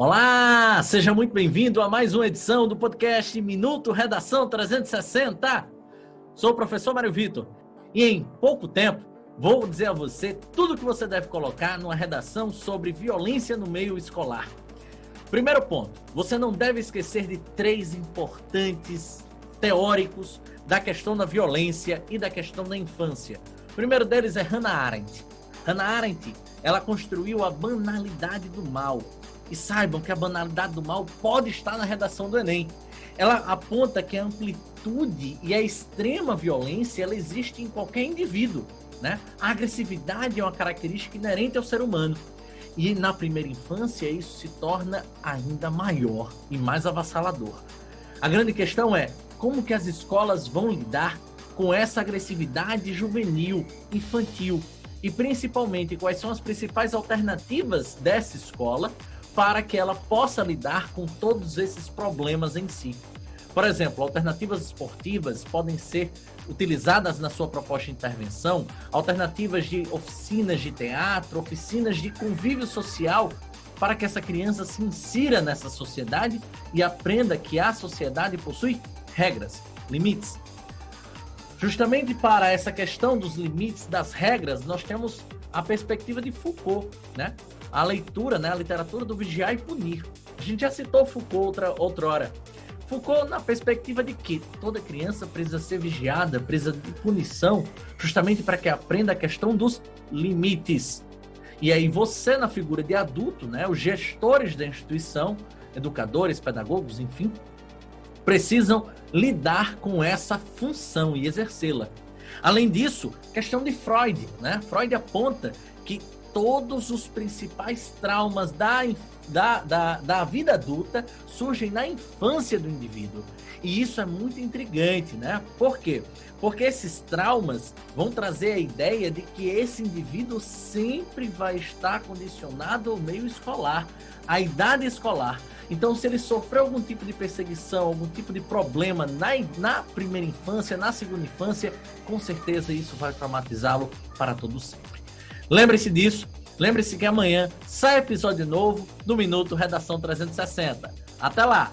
Olá, seja muito bem-vindo a mais uma edição do podcast Minuto Redação 360. Sou o professor Mário Vitor e em pouco tempo vou dizer a você tudo o que você deve colocar numa redação sobre violência no meio escolar. Primeiro ponto, você não deve esquecer de três importantes teóricos da questão da violência e da questão da infância. O primeiro deles é Hannah Arendt. Hannah Arendt, ela construiu a banalidade do mal e saibam que a banalidade do mal pode estar na redação do Enem. Ela aponta que a amplitude e a extrema violência ela existe em qualquer indivíduo. Né? A agressividade é uma característica inerente ao ser humano. E na primeira infância isso se torna ainda maior e mais avassalador. A grande questão é como que as escolas vão lidar com essa agressividade juvenil, infantil, e principalmente quais são as principais alternativas dessa escola para que ela possa lidar com todos esses problemas em si. Por exemplo, alternativas esportivas podem ser utilizadas na sua proposta de intervenção, alternativas de oficinas de teatro, oficinas de convívio social, para que essa criança se insira nessa sociedade e aprenda que a sociedade possui regras, limites. Justamente para essa questão dos limites das regras, nós temos a perspectiva de Foucault, né? a leitura, né, a literatura do vigiar e punir. A gente já citou Foucault outra, outrora. Foucault na perspectiva de que toda criança precisa ser vigiada, precisa de punição, justamente para que aprenda a questão dos limites. E aí você na figura de adulto, né, os gestores da instituição, educadores, pedagogos, enfim, precisam lidar com essa função e exercê-la. Além disso, questão de Freud, né? Freud aponta que todos os principais traumas da, da, da, da vida adulta surgem na infância do indivíduo. E isso é muito intrigante, né? Por quê? Porque esses traumas vão trazer a ideia de que esse indivíduo sempre vai estar condicionado ao meio escolar, à idade escolar. Então, se ele sofreu algum tipo de perseguição, algum tipo de problema na, na primeira infância, na segunda infância, com certeza isso vai traumatizá-lo para todo sempre. Lembre-se disso. Lembre-se que amanhã sai episódio novo do Minuto Redação 360. Até lá!